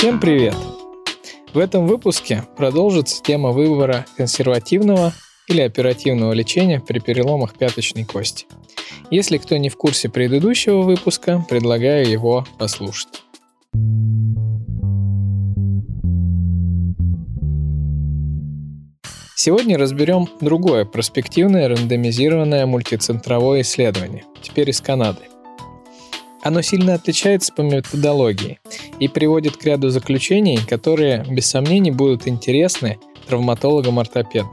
Всем привет! В этом выпуске продолжится тема выбора консервативного или оперативного лечения при переломах пяточной кости. Если кто не в курсе предыдущего выпуска, предлагаю его послушать. Сегодня разберем другое проспективное рандомизированное мультицентровое исследование, теперь из Канады. Оно сильно отличается по методологии и приводит к ряду заключений, которые, без сомнений, будут интересны травматологам-ортопедам.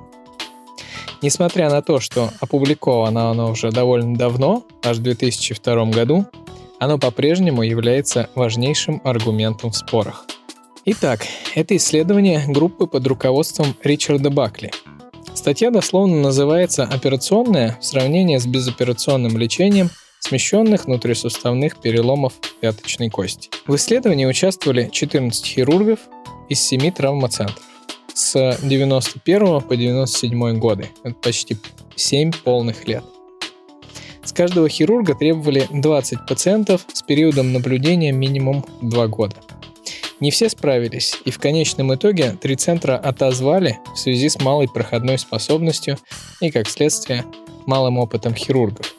Несмотря на то, что опубликовано оно уже довольно давно, аж в 2002 году, оно по-прежнему является важнейшим аргументом в спорах – Итак, это исследование группы под руководством Ричарда Бакли. Статья дословно называется «Операционное в сравнении с безоперационным лечением смещенных внутрисуставных переломов пяточной кости». В исследовании участвовали 14 хирургов из 7 травмоцентров с 91 по 97 годы. Это почти 7 полных лет. С каждого хирурга требовали 20 пациентов с периодом наблюдения минимум 2 года. Не все справились, и в конечном итоге три центра отозвали в связи с малой проходной способностью и, как следствие, малым опытом хирургов.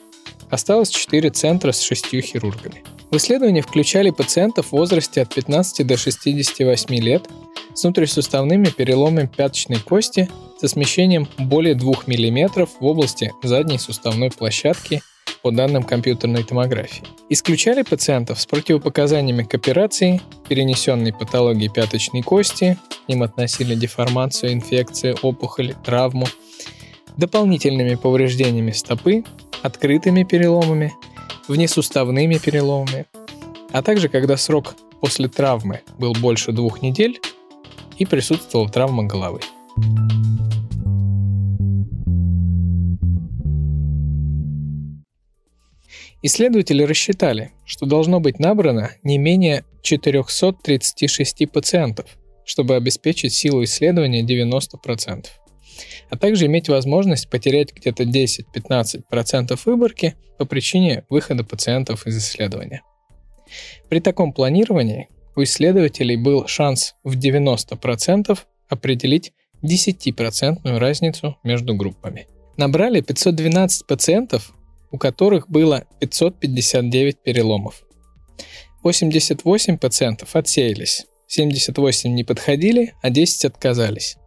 Осталось 4 центра с 6 хирургами. В исследовании включали пациентов в возрасте от 15 до 68 лет с внутрисуставными переломами пяточной кости со смещением более 2 мм в области задней суставной площадки по данным компьютерной томографии. Исключали пациентов с противопоказаниями к операции, перенесенной патологии пяточной кости, к ним относили деформацию, инфекцию, опухоль, травму, дополнительными повреждениями стопы, открытыми переломами, внесуставными переломами, а также когда срок после травмы был больше двух недель и присутствовала травма головы. Исследователи рассчитали, что должно быть набрано не менее 436 пациентов, чтобы обеспечить силу исследования 90%, а также иметь возможность потерять где-то 10-15% выборки по причине выхода пациентов из исследования. При таком планировании у исследователей был шанс в 90% определить 10% разницу между группами. Набрали 512 пациентов у которых было 559 переломов. 88 пациентов отсеялись, 78 не подходили, а 10 отказались.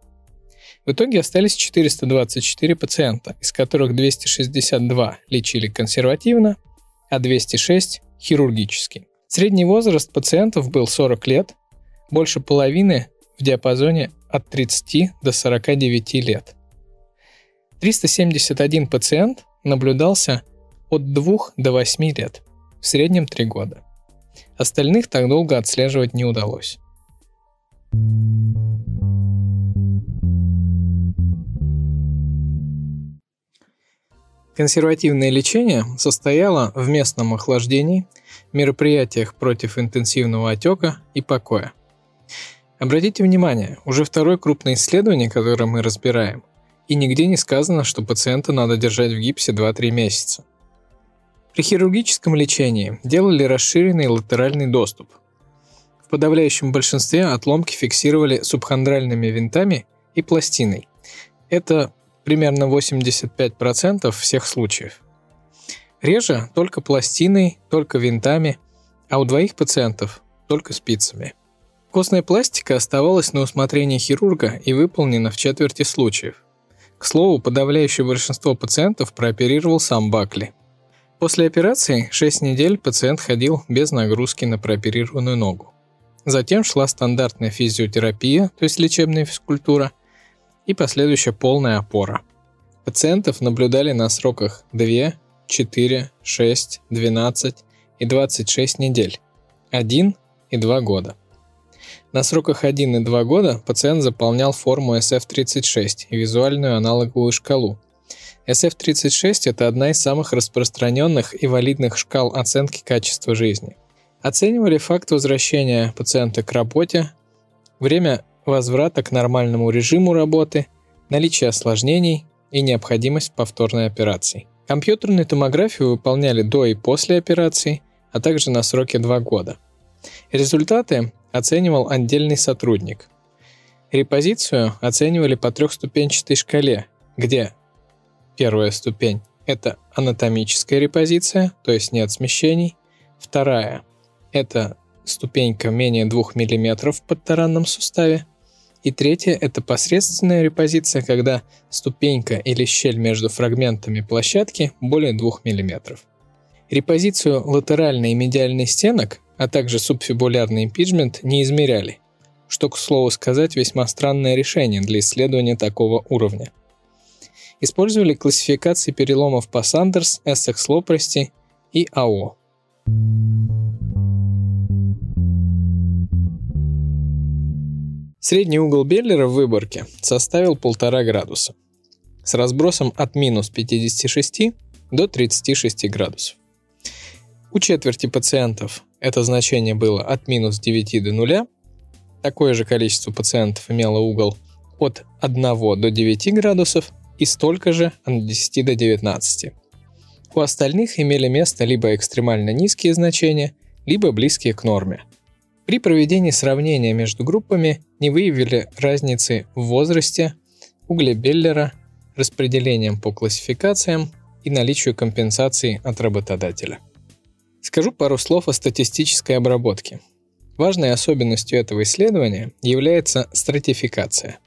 В итоге остались 424 пациента, из которых 262 лечили консервативно, а 206 – хирургически. Средний возраст пациентов был 40 лет, больше половины в диапазоне от 30 до 49 лет. 371 пациент наблюдался от 2 до 8 лет, в среднем 3 года. Остальных так долго отслеживать не удалось. Консервативное лечение состояло в местном охлаждении, мероприятиях против интенсивного отека и покоя. Обратите внимание, уже второе крупное исследование, которое мы разбираем, и нигде не сказано, что пациента надо держать в гипсе 2-3 месяца. При хирургическом лечении делали расширенный латеральный доступ. В подавляющем большинстве отломки фиксировали субхондральными винтами и пластиной. Это примерно 85% всех случаев. Реже только пластиной, только винтами, а у двоих пациентов только спицами. Костная пластика оставалась на усмотрение хирурга и выполнена в четверти случаев. К слову, подавляющее большинство пациентов прооперировал сам Бакли – После операции 6 недель пациент ходил без нагрузки на прооперированную ногу. Затем шла стандартная физиотерапия, то есть лечебная физкультура, и последующая полная опора. Пациентов наблюдали на сроках 2, 4, 6, 12 и 26 недель, 1 и 2 года. На сроках 1 и 2 года пациент заполнял форму SF36 и визуальную аналоговую шкалу, SF-36 – это одна из самых распространенных и валидных шкал оценки качества жизни. Оценивали факт возвращения пациента к работе, время возврата к нормальному режиму работы, наличие осложнений и необходимость повторной операции. Компьютерную томографию выполняли до и после операции, а также на сроке 2 года. Результаты оценивал отдельный сотрудник. Репозицию оценивали по трехступенчатой шкале, где первая ступень – это анатомическая репозиция, то есть нет смещений. Вторая – это ступенька менее 2 мм в подтаранном суставе. И третья – это посредственная репозиция, когда ступенька или щель между фрагментами площадки более 2 мм. Репозицию латеральной и медиальной стенок, а также субфибулярный импичмент не измеряли, что, к слову сказать, весьма странное решение для исследования такого уровня. Использовали классификации переломов по Сандерс, Эссекс Лопрести и АО. Средний угол Беллера в выборке составил 1,5 градуса с разбросом от минус 56 до 36 градусов. У четверти пациентов это значение было от минус 9 до 0. Такое же количество пациентов имело угол от 1 до 9 градусов и столько же от 10 до 19. У остальных имели место либо экстремально низкие значения, либо близкие к норме. При проведении сравнения между группами не выявили разницы в возрасте, угле Беллера, распределением по классификациям и наличию компенсации от работодателя. Скажу пару слов о статистической обработке. Важной особенностью этого исследования является стратификация,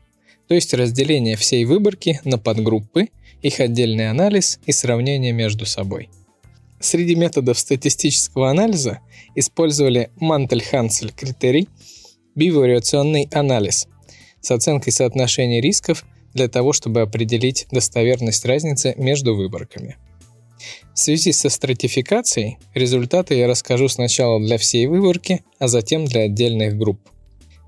то есть разделение всей выборки на подгруппы, их отдельный анализ и сравнение между собой. Среди методов статистического анализа использовали Мантель-Хансель критерий, бивариационный анализ с оценкой соотношения рисков для того, чтобы определить достоверность разницы между выборками – в связи со стратификацией результаты я расскажу сначала для всей выборки, а затем для отдельных групп.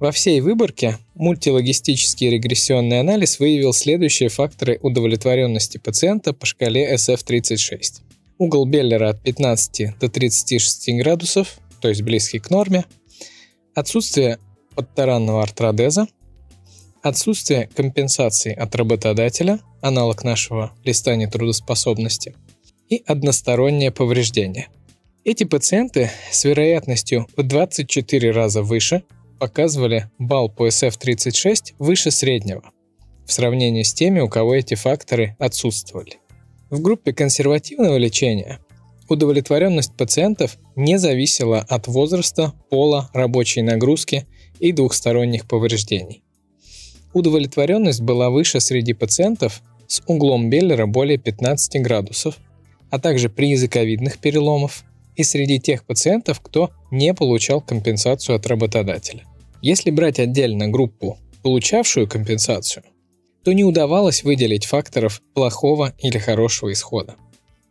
Во всей выборке мультилогистический регрессионный анализ выявил следующие факторы удовлетворенности пациента по шкале SF36. Угол Беллера от 15 до 36 градусов, то есть близкий к норме, отсутствие подтаранного артродеза, отсутствие компенсации от работодателя, аналог нашего листа нетрудоспособности – и одностороннее повреждение. Эти пациенты с вероятностью в 24 раза выше показывали балл по SF-36 выше среднего в сравнении с теми, у кого эти факторы отсутствовали. В группе консервативного лечения удовлетворенность пациентов не зависела от возраста, пола, рабочей нагрузки и двухсторонних повреждений. Удовлетворенность была выше среди пациентов с углом Беллера более 15 градусов, а также при языковидных переломов и среди тех пациентов, кто не получал компенсацию от работодателя. Если брать отдельно группу, получавшую компенсацию, то не удавалось выделить факторов плохого или хорошего исхода.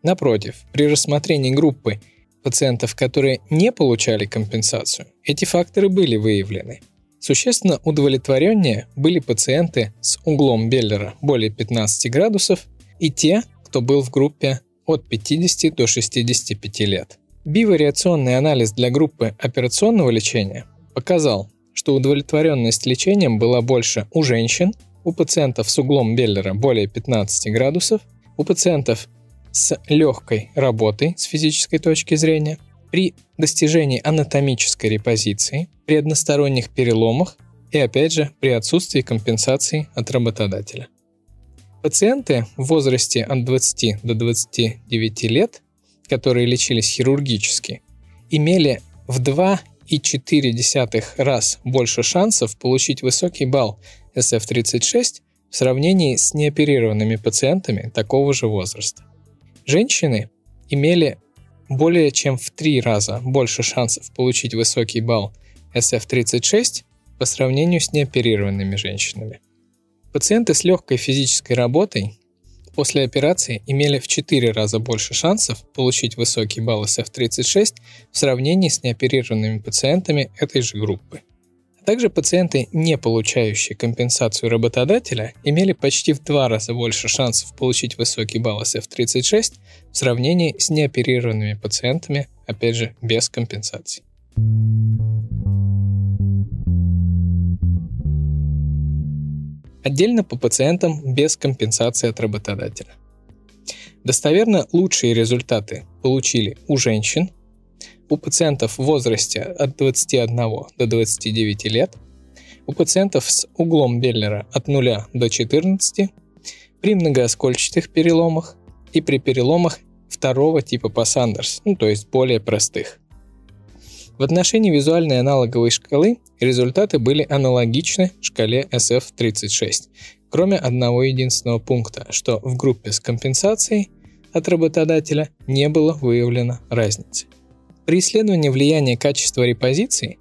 Напротив, при рассмотрении группы пациентов, которые не получали компенсацию, эти факторы были выявлены. Существенно удовлетвореннее были пациенты с углом Беллера более 15 градусов и те, кто был в группе от 50 до 65 лет. Бивариационный анализ для группы операционного лечения показал, что удовлетворенность лечением была больше у женщин, у пациентов с углом Беллера более 15 градусов, у пациентов с легкой работой с физической точки зрения, при достижении анатомической репозиции, при односторонних переломах и опять же при отсутствии компенсации от работодателя. Пациенты в возрасте от 20 до 29 лет, которые лечились хирургически, имели в 2,4 раз больше шансов получить высокий балл SF36 в сравнении с неоперированными пациентами такого же возраста. Женщины имели более чем в три раза больше шансов получить высокий балл SF36 по сравнению с неоперированными женщинами. Пациенты с легкой физической работой после операции имели в 4 раза больше шансов получить высокий балл SF36 в сравнении с неоперированными пациентами этой же группы. Также пациенты, не получающие компенсацию работодателя, имели почти в два раза больше шансов получить высокий балл SF36 в сравнении с неоперированными пациентами, опять же, без компенсации. Отдельно по пациентам без компенсации от работодателя. Достоверно лучшие результаты получили у женщин, у пациентов в возрасте от 21 до 29 лет, у пациентов с углом Беллера от 0 до 14, при многооскольчатых переломах и при переломах второго типа по Сандерс, ну то есть более простых. В отношении визуальной аналоговой шкалы результаты были аналогичны шкале SF36, кроме одного единственного пункта, что в группе с компенсацией от работодателя не было выявлено разницы. При исследовании влияния качества репозиции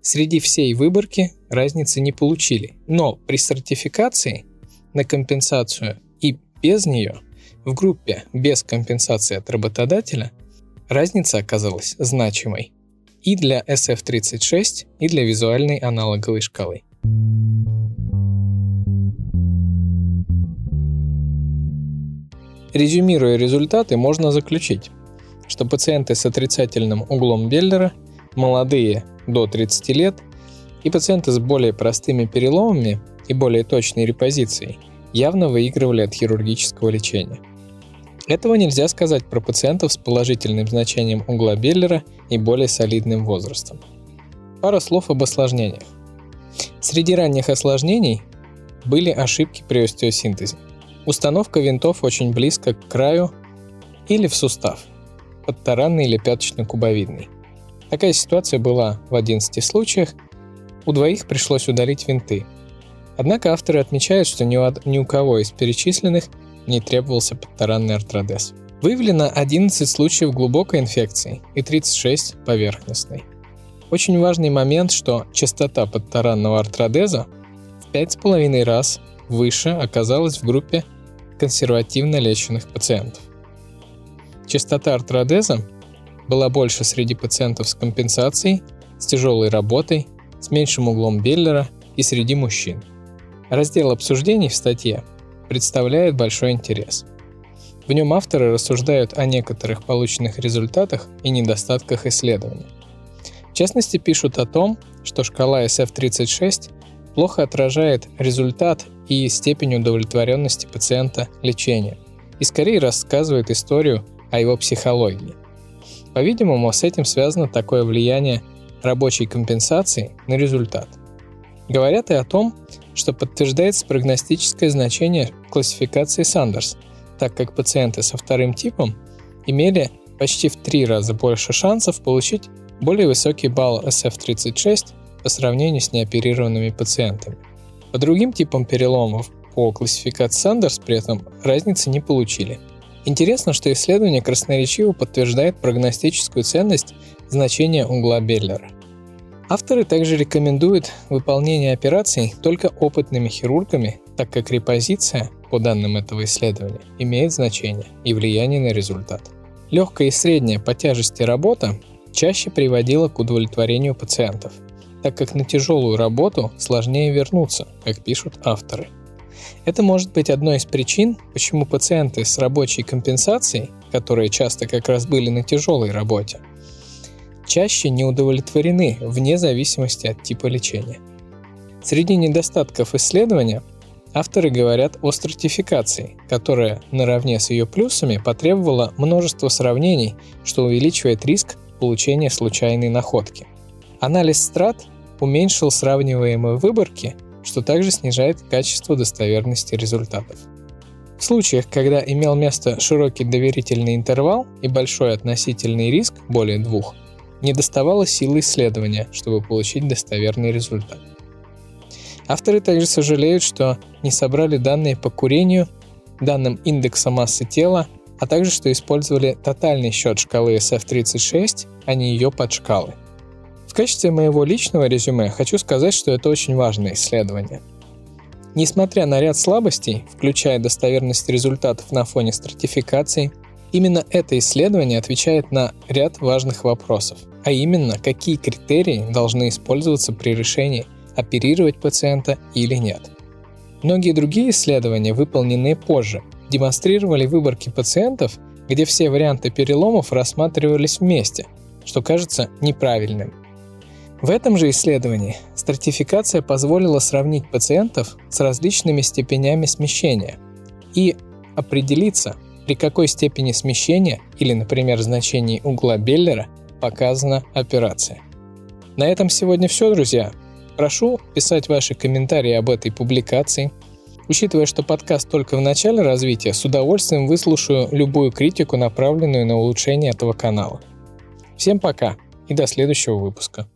среди всей выборки разницы не получили, но при сертификации на компенсацию и без нее в группе без компенсации от работодателя разница оказалась значимой и для SF36, и для визуальной аналоговой шкалы. Резюмируя результаты, можно заключить, что пациенты с отрицательным углом Беллера, молодые до 30 лет и пациенты с более простыми переломами и более точной репозицией явно выигрывали от хирургического лечения – этого нельзя сказать про пациентов с положительным значением угла Беллера и более солидным возрастом. Пара слов об осложнениях. Среди ранних осложнений были ошибки при остеосинтезе. Установка винтов очень близко к краю или в сустав, подтаранный или пяточно-кубовидный. Такая ситуация была в 11 случаях, у двоих пришлось удалить винты. Однако авторы отмечают, что ни у, ни у кого из перечисленных не требовался подтаранный артродез. Выявлено 11 случаев глубокой инфекции и 36 поверхностной. Очень важный момент, что частота подтаранного артродеза в 5,5 раз выше оказалась в группе консервативно леченных пациентов. Частота артродеза была больше среди пациентов с компенсацией, с тяжелой работой, с меньшим углом Беллера и среди мужчин. Раздел обсуждений в статье представляет большой интерес. В нем авторы рассуждают о некоторых полученных результатах и недостатках исследования. В частности, пишут о том, что шкала SF36 плохо отражает результат и степень удовлетворенности пациента лечением и скорее рассказывает историю о его психологии. По-видимому, с этим связано такое влияние рабочей компенсации на результат. Говорят и о том, что подтверждается прогностическое значение классификации Сандерс, так как пациенты со вторым типом имели почти в три раза больше шансов получить более высокий балл SF36 по сравнению с неоперированными пациентами. По другим типам переломов по классификации Сандерс при этом разницы не получили. Интересно, что исследование красноречиво подтверждает прогностическую ценность значения угла Беллера – Авторы также рекомендуют выполнение операций только опытными хирургами, так как репозиция, по данным этого исследования, имеет значение и влияние на результат. Легкая и средняя по тяжести работа чаще приводила к удовлетворению пациентов, так как на тяжелую работу сложнее вернуться, как пишут авторы. Это может быть одной из причин, почему пациенты с рабочей компенсацией, которые часто как раз были на тяжелой работе, чаще не удовлетворены вне зависимости от типа лечения. Среди недостатков исследования авторы говорят о стратификации, которая наравне с ее плюсами потребовала множество сравнений, что увеличивает риск получения случайной находки. Анализ страт уменьшил сравниваемые выборки, что также снижает качество достоверности результатов. В случаях, когда имел место широкий доверительный интервал и большой относительный риск, более двух, не доставало силы исследования, чтобы получить достоверный результат. Авторы также сожалеют, что не собрали данные по курению, данным индекса массы тела, а также что использовали тотальный счет шкалы SF36, а не ее подшкалы. В качестве моего личного резюме хочу сказать, что это очень важное исследование. Несмотря на ряд слабостей, включая достоверность результатов на фоне стратификации, именно это исследование отвечает на ряд важных вопросов – а именно, какие критерии должны использоваться при решении, оперировать пациента или нет. Многие другие исследования, выполненные позже, демонстрировали выборки пациентов, где все варианты переломов рассматривались вместе, что кажется неправильным. В этом же исследовании стратификация позволила сравнить пациентов с различными степенями смещения и определиться, при какой степени смещения или, например, значении угла Беллера показана операция. На этом сегодня все, друзья. Прошу писать ваши комментарии об этой публикации. Учитывая, что подкаст только в начале развития, с удовольствием выслушаю любую критику, направленную на улучшение этого канала. Всем пока и до следующего выпуска.